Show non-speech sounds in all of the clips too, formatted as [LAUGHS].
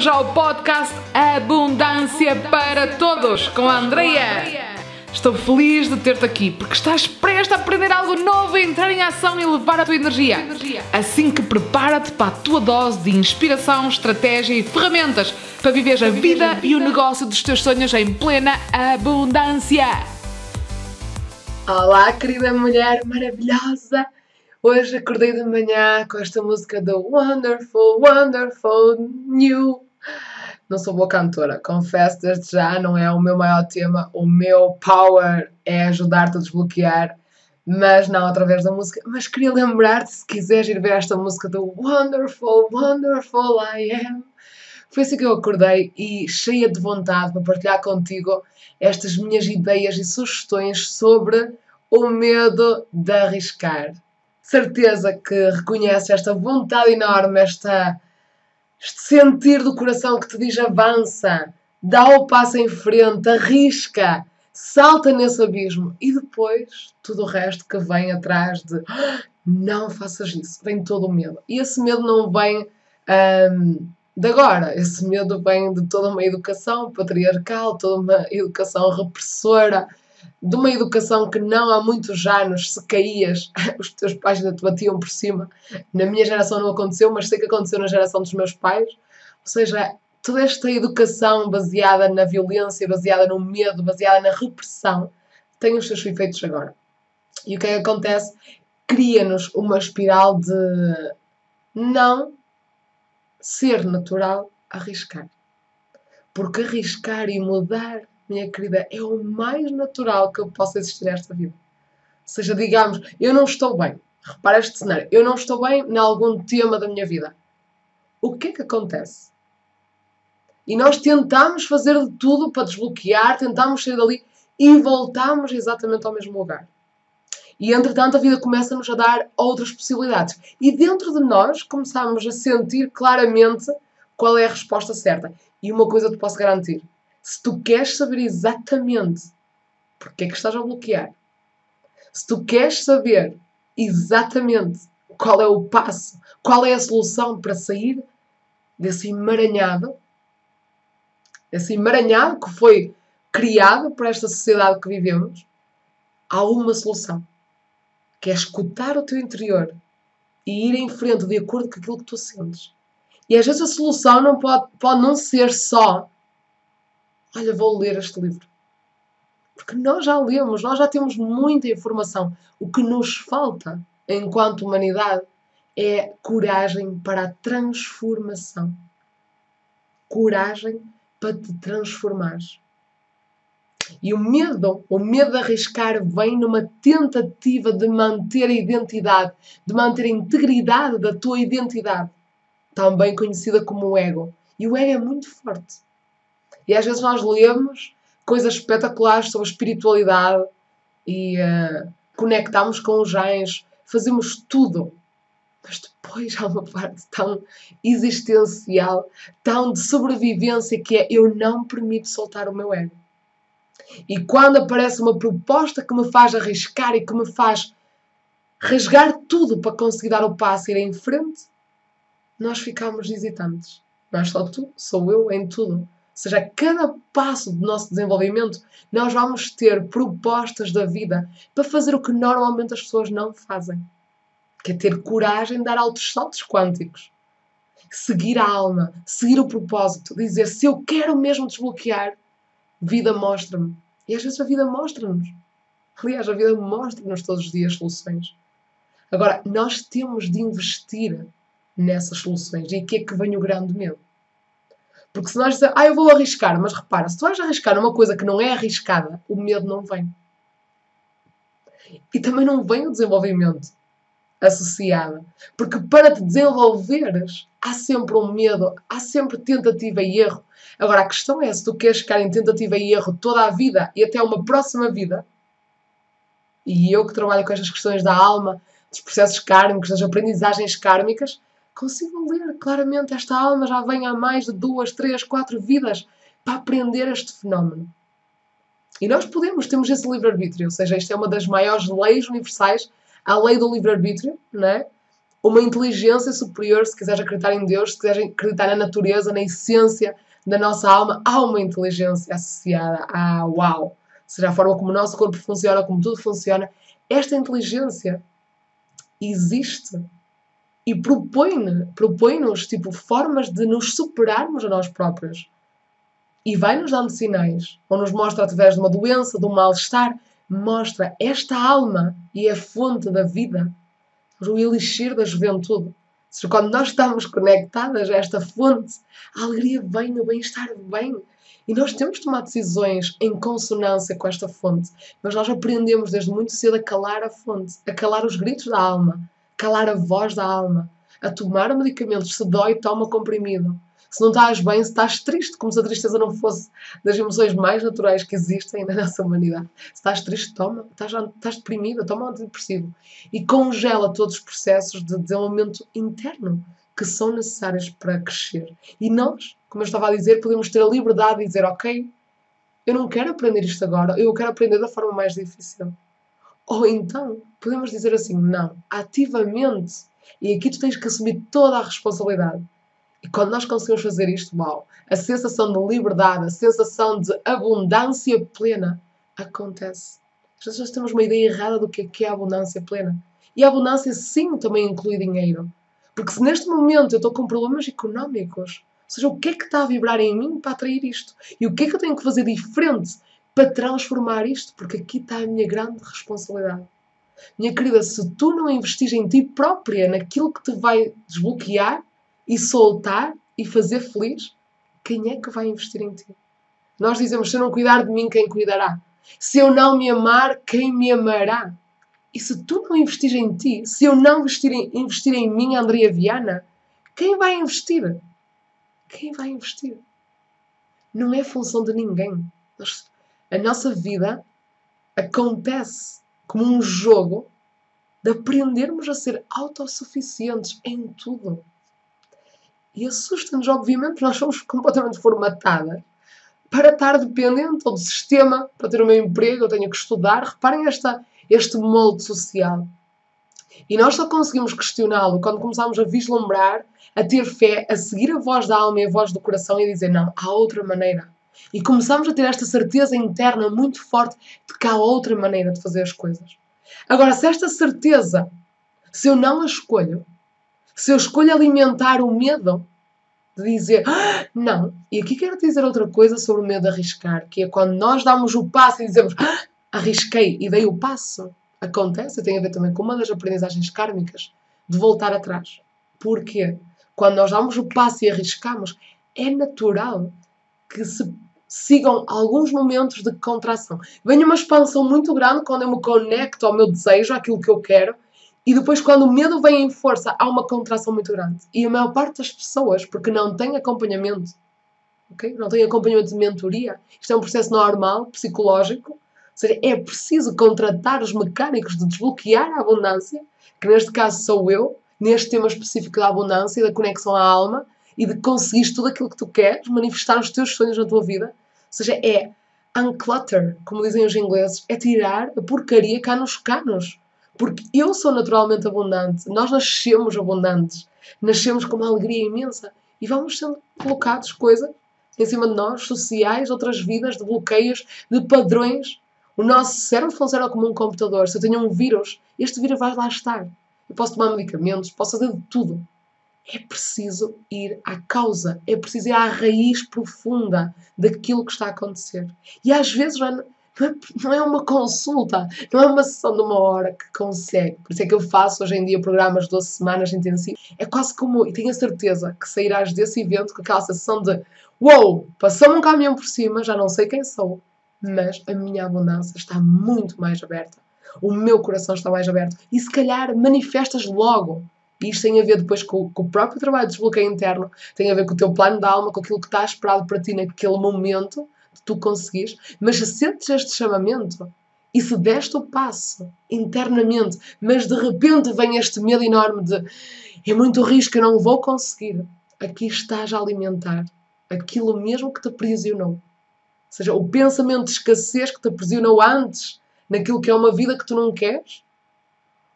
bem-vindos ao podcast Abundância para Todos com a Andreia. Estou feliz de ter-te aqui porque estás prestes a aprender algo novo, entrar em ação e levar a tua energia. Assim que prepara-te para a tua dose de inspiração, estratégia e ferramentas para viver a vida e o negócio dos teus sonhos em plena abundância. Olá, querida mulher maravilhosa! Hoje acordei de manhã com esta música do Wonderful, Wonderful New. Não sou boa cantora, confesso desde já, não é o meu maior tema. O meu power é ajudar-te a desbloquear, mas não através da música. Mas queria lembrar-te, se quiseres ir ver esta música do Wonderful, Wonderful I Am. Foi assim que eu acordei e cheia de vontade para partilhar contigo estas minhas ideias e sugestões sobre o medo de arriscar. Certeza que reconhece esta vontade enorme, esta este sentir do coração que te diz avança, dá o passo em frente, arrisca, salta nesse abismo e depois tudo o resto que vem atrás de ah, não faças isso, vem todo o medo. E esse medo não vem de agora, esse medo vem de toda uma educação patriarcal, toda uma educação repressora, de uma educação que não há muitos anos, se caías, [LAUGHS] os teus pais ainda te batiam por cima. Na minha geração não aconteceu, mas sei que aconteceu na geração dos meus pais. Ou seja, toda esta educação baseada na violência, baseada no medo, baseada na repressão, tem os seus efeitos agora. E o que é que acontece? Cria-nos uma espiral de não ser natural arriscar. Porque arriscar e mudar minha querida, é o mais natural que eu possa existir nesta vida. Ou seja, digamos, eu não estou bem. Repara este cenário. Eu não estou bem em algum tema da minha vida. O que é que acontece? E nós tentamos fazer de tudo para desbloquear, tentamos sair dali e voltamos exatamente ao mesmo lugar. E entretanto a vida começa-nos a dar outras possibilidades. E dentro de nós começamos a sentir claramente qual é a resposta certa. E uma coisa te posso garantir: se tu queres saber exatamente porque é que estás a bloquear, se tu queres saber exatamente qual é o passo, qual é a solução para sair desse emaranhado, esse emaranhado que foi criado por esta sociedade que vivemos, há uma solução, que é escutar o teu interior e ir em frente de acordo com aquilo que tu sentes. E às vezes a solução não pode, pode não ser só olha, vou ler este livro. Porque nós já lemos, nós já temos muita informação. O que nos falta, enquanto humanidade, é coragem para a transformação. Coragem para te transformar. E o medo, o medo de arriscar, vem numa tentativa de manter a identidade, de manter a integridade da tua identidade, também conhecida como ego. E o ego é muito forte. E às vezes nós lemos coisas espetaculares sobre espiritualidade e uh, conectamos com os anjos, fazemos tudo. Mas depois há uma parte tão existencial, tão de sobrevivência, que é eu não permito soltar o meu ego. E quando aparece uma proposta que me faz arriscar e que me faz rasgar tudo para conseguir dar o passo e ir em frente, nós ficamos hesitantes. Não é só tu, sou eu em tudo seja, a cada passo do nosso desenvolvimento, nós vamos ter propostas da vida para fazer o que normalmente as pessoas não fazem. Que é ter coragem de dar altos saltos quânticos. Seguir a alma, seguir o propósito, dizer se eu quero mesmo desbloquear, vida mostra-me. E às vezes a vida mostra-nos. Aliás, a vida mostra-nos todos os dias soluções. Agora, nós temos de investir nessas soluções. E aqui é que vem o grande medo. Porque se nós dizemos, ah, eu vou arriscar, mas repara, se tu vais arriscar uma coisa que não é arriscada, o medo não vem. E também não vem o desenvolvimento associado. Porque para te desenvolveres, há sempre um medo, há sempre tentativa e erro. Agora, a questão é se tu queres ficar em tentativa e erro toda a vida e até uma próxima vida, e eu que trabalho com estas questões da alma, dos processos kármicos, das aprendizagens kármicas, consigo ler claramente esta alma já vem há mais de duas, três, quatro vidas para aprender este fenómeno. E nós podemos, temos esse livre-arbítrio, ou seja, isto é uma das maiores leis universais, a lei do livre-arbítrio, não é? uma inteligência superior, se quiseres acreditar em Deus, se quiseres acreditar na natureza, na essência da nossa alma, há uma inteligência associada a uau, seja a forma como o nosso corpo funciona, como tudo funciona. Esta inteligência existe e propõe-nos propõe tipo, formas de nos superarmos a nós próprios. E vai-nos dando sinais, ou nos mostra através de uma doença, de um mal-estar, mostra esta alma e a fonte da vida, o elixir da juventude. Seja, quando nós estamos conectadas a esta fonte, a alegria vem, o bem-estar vem. E nós temos de tomar decisões em consonância com esta fonte. Mas nós aprendemos desde muito cedo a calar a fonte, a calar os gritos da alma, calar a voz da alma, a tomar medicamentos. Se dói, toma comprimido. Se não estás bem, se estás triste, como se a tristeza não fosse das emoções mais naturais que existem na nossa humanidade. Se estás triste, toma. Estás, estás deprimida, toma um antidepressivo. E congela todos os processos de desenvolvimento interno que são necessários para crescer. E nós, como eu estava a dizer, podemos ter a liberdade de dizer: Ok, eu não quero aprender isto agora, eu quero aprender da forma mais difícil. Ou então, podemos dizer assim: Não, ativamente. E aqui tu tens que assumir toda a responsabilidade e quando nós conseguimos fazer isto, uau, a sensação de liberdade, a sensação de abundância plena acontece. As pessoas temos uma ideia errada do que é, que é a abundância plena. E a abundância, sim, também inclui dinheiro. Porque se neste momento eu estou com problemas económicos, ou seja, o que é que está a vibrar em mim para atrair isto? E o que é que eu tenho que fazer diferente para transformar isto? Porque aqui está a minha grande responsabilidade. Minha querida, se tu não investis em ti própria, naquilo que te vai desbloquear, e soltar e fazer feliz, quem é que vai investir em ti? Nós dizemos: se eu não cuidar de mim, quem cuidará? Se eu não me amar, quem me amará? E se tu não investir em ti, se eu não investir em, investir em mim, Andrea Viana, quem vai investir? Quem vai investir? Não é função de ninguém. A nossa vida acontece como um jogo de aprendermos a ser autossuficientes em tudo. E assusta-nos, obviamente, nós somos completamente formatadas para estar dependente ou do sistema, para ter o meu emprego, eu tenho que estudar. Reparem esta, este molde social. E nós só conseguimos questioná-lo quando começamos a vislumbrar, a ter fé, a seguir a voz da alma e a voz do coração e a dizer: não, há outra maneira. E começamos a ter esta certeza interna muito forte de que há outra maneira de fazer as coisas. Agora, se esta certeza, se eu não a escolho, se eu escolho alimentar o medo de dizer ah, não, e aqui quero dizer outra coisa sobre o medo de arriscar, que é quando nós damos o passo e dizemos ah, arrisquei e dei o passo, acontece, tem a ver também com uma das aprendizagens kármicas, de voltar atrás. Porquê? Quando nós damos o passo e arriscamos, é natural que se sigam alguns momentos de contração. Vem uma expansão muito grande quando eu me conecto ao meu desejo, àquilo que eu quero, e depois, quando o medo vem em força, há uma contração muito grande. E a maior parte das pessoas, porque não tem acompanhamento, okay? não tem acompanhamento de mentoria, isto é um processo normal, psicológico, ou seja, é preciso contratar os mecânicos de desbloquear a abundância, que neste caso sou eu, neste tema específico da abundância e da conexão à alma, e de conseguir tudo aquilo que tu queres, manifestar os teus sonhos na tua vida. Ou seja, é unclutter, como dizem os ingleses, é tirar a porcaria cá nos canos. Porque eu sou naturalmente abundante, nós nascemos abundantes, nascemos com uma alegria imensa e vamos sendo colocados coisas em cima de nós, sociais, outras vidas, de bloqueios, de padrões. O nosso cérebro funciona como um computador. Se eu tenho um vírus, este vírus vai lá estar. Eu posso tomar medicamentos, posso fazer de tudo. É preciso ir à causa, é preciso ir à raiz profunda daquilo que está a acontecer. E às vezes, Joana, não é uma consulta, não é uma sessão de uma hora que consegue. Por isso é que eu faço hoje em dia programas de 12 semanas intensivas. É quase como, e tenho a certeza que sairás desse evento com aquela sensação de Uou, passou-me um caminhão por cima, já não sei quem sou, mas a minha abundância está muito mais aberta. O meu coração está mais aberto. E se calhar manifestas logo. E isto tem a ver depois com, com, o próprio trabalho de desbloqueio interno, tem a ver com o teu plano da alma, com aquilo que está esperado para ti naquele momento tu conseguires, mas se sentes este chamamento e se deste o passo internamente, mas de repente vem este medo enorme de é muito risco, eu não vou conseguir, aqui estás a alimentar aquilo mesmo que te aprisionou. Ou seja, o pensamento de escassez que te aprisionou antes naquilo que é uma vida que tu não queres,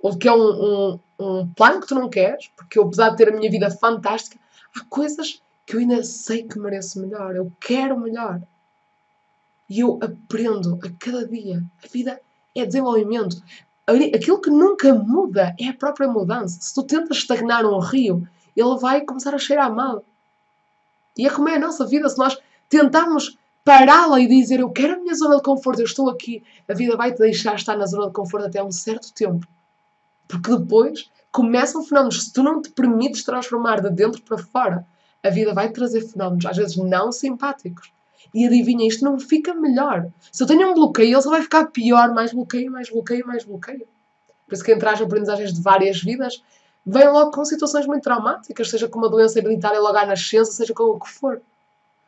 ou que é um, um, um plano que tu não queres, porque eu, apesar de ter a minha vida fantástica, há coisas que eu ainda sei que mereço melhor, eu quero melhor. E eu aprendo a cada dia. A vida é desenvolvimento. Aquilo que nunca muda é a própria mudança. Se tu tentas estagnar um rio, ele vai começar a cheirar mal. E é como é a nossa vida. Se nós tentarmos pará-la e dizer eu quero a minha zona de conforto, eu estou aqui, a vida vai te deixar estar na zona de conforto até um certo tempo. Porque depois começam fenómenos. Se tu não te permites transformar de dentro para fora, a vida vai trazer fenómenos, às vezes não simpáticos. E adivinha, isto não fica melhor. Se eu tenho um bloqueio, ele só vai ficar pior, mais bloqueio, mais bloqueio, mais bloqueio. Por isso que entrar em aprendizagens de várias vidas vem logo com situações muito traumáticas, seja com uma doença hereditária logo à nascença, seja com o que for.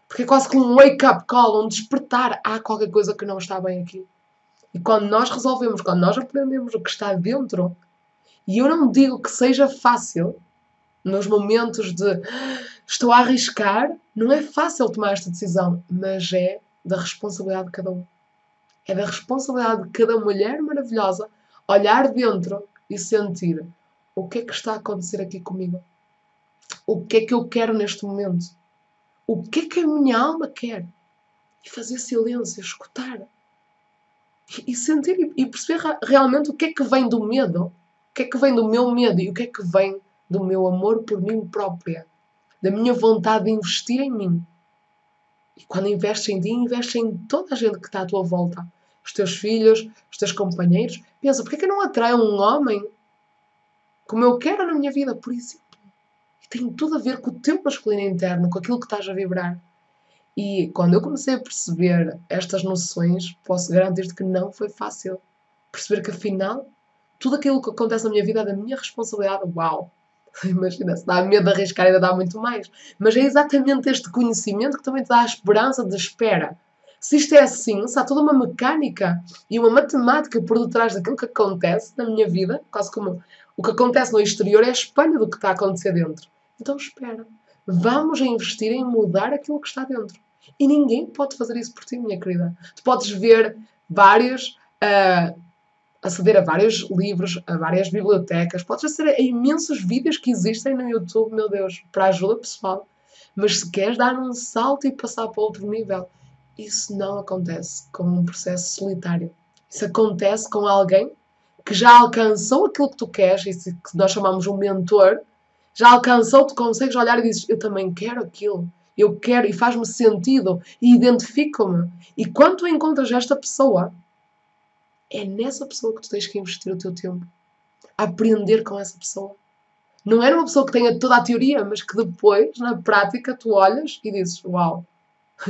Porque é quase como um wake-up call, um despertar. Há qualquer coisa que não está bem aqui. E quando nós resolvemos, quando nós aprendemos o que está dentro, e eu não digo que seja fácil, nos momentos de estou a arriscar, não é fácil tomar esta decisão, mas é da responsabilidade de cada um. É da responsabilidade de cada mulher maravilhosa olhar dentro e sentir o que é que está a acontecer aqui comigo? O que é que eu quero neste momento? O que é que a minha alma quer? E fazer silêncio, escutar. E sentir e perceber realmente o que é que vem do medo. O que é que vem do meu medo e o que é que vem do meu amor por mim própria. Da minha vontade de investir em mim. E quando investes em ti, investes em toda a gente que está à tua volta. Os teus filhos, os teus companheiros. Pensa, porquê que eu não atraio um homem como eu quero na minha vida, por exemplo. E tem tudo a ver com o teu masculino interno, com aquilo que estás a vibrar. E quando eu comecei a perceber estas noções, posso garantir-te que não foi fácil. Perceber que afinal, tudo aquilo que acontece na minha vida é da minha responsabilidade. Uau! [LAUGHS] Imagina, se dá medo de arriscar, ainda dá muito mais. Mas é exatamente este conhecimento que também te dá a esperança de espera. Se isto é assim, se há toda uma mecânica e uma matemática por detrás daquilo que acontece na minha vida, quase como o que acontece no exterior é a espelho do que está a acontecer dentro. Então espera. Vamos investir em mudar aquilo que está dentro. E ninguém pode fazer isso por ti, minha querida. Tu podes ver vários, uh, aceder a vários livros, a várias bibliotecas, podes aceder a imensos vídeos que existem no YouTube, meu Deus, para ajuda pessoal. Mas se queres dar um salto e passar para outro nível, isso não acontece com um processo solitário. Isso acontece com alguém que já alcançou aquilo que tu queres, que nós chamamos um mentor, já alcançou, tu consegues olhar e dizes: Eu também quero aquilo, eu quero e faz-me sentido e identifico-me. E quando tu encontras esta pessoa, é nessa pessoa que tu tens que investir o teu tempo. Aprender com essa pessoa. Não é uma pessoa que tenha toda a teoria, mas que depois, na prática, tu olhas e dizes: Uau, [LAUGHS]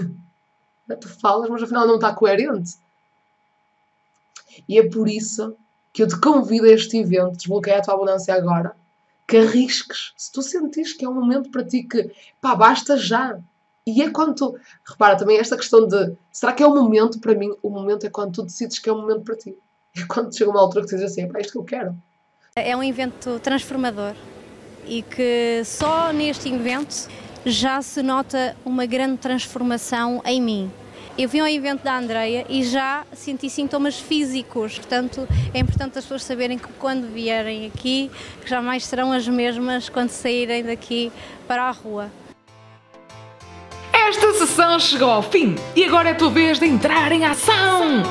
tu falas, mas afinal não está coerente. E é por isso que eu te convido a este evento, desbloqueia a tua abundância agora, que arrisques. Se tu sentires que é um momento para ti que, pá, basta já. E é quando tu, repara também esta questão de, será que é o momento para mim? O momento é quando tu decides que é o momento para ti. [LAUGHS] É quando chega uma altura que tu dizes assim, é isto que eu quero. É um evento transformador e que só neste evento já se nota uma grande transformação em mim. Eu vim ao evento da Andreia e já senti sintomas físicos, portanto é importante as pessoas saberem que quando vierem aqui, que jamais serão as mesmas quando saírem daqui para a rua. Esta sessão chegou ao fim e agora é a tua vez de entrar em ação!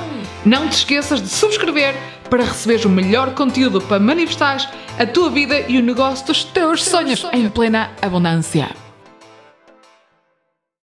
Não te esqueças de subscrever para receberes o melhor conteúdo para manifestar a tua vida e o negócio dos teus sonhos em plena abundância.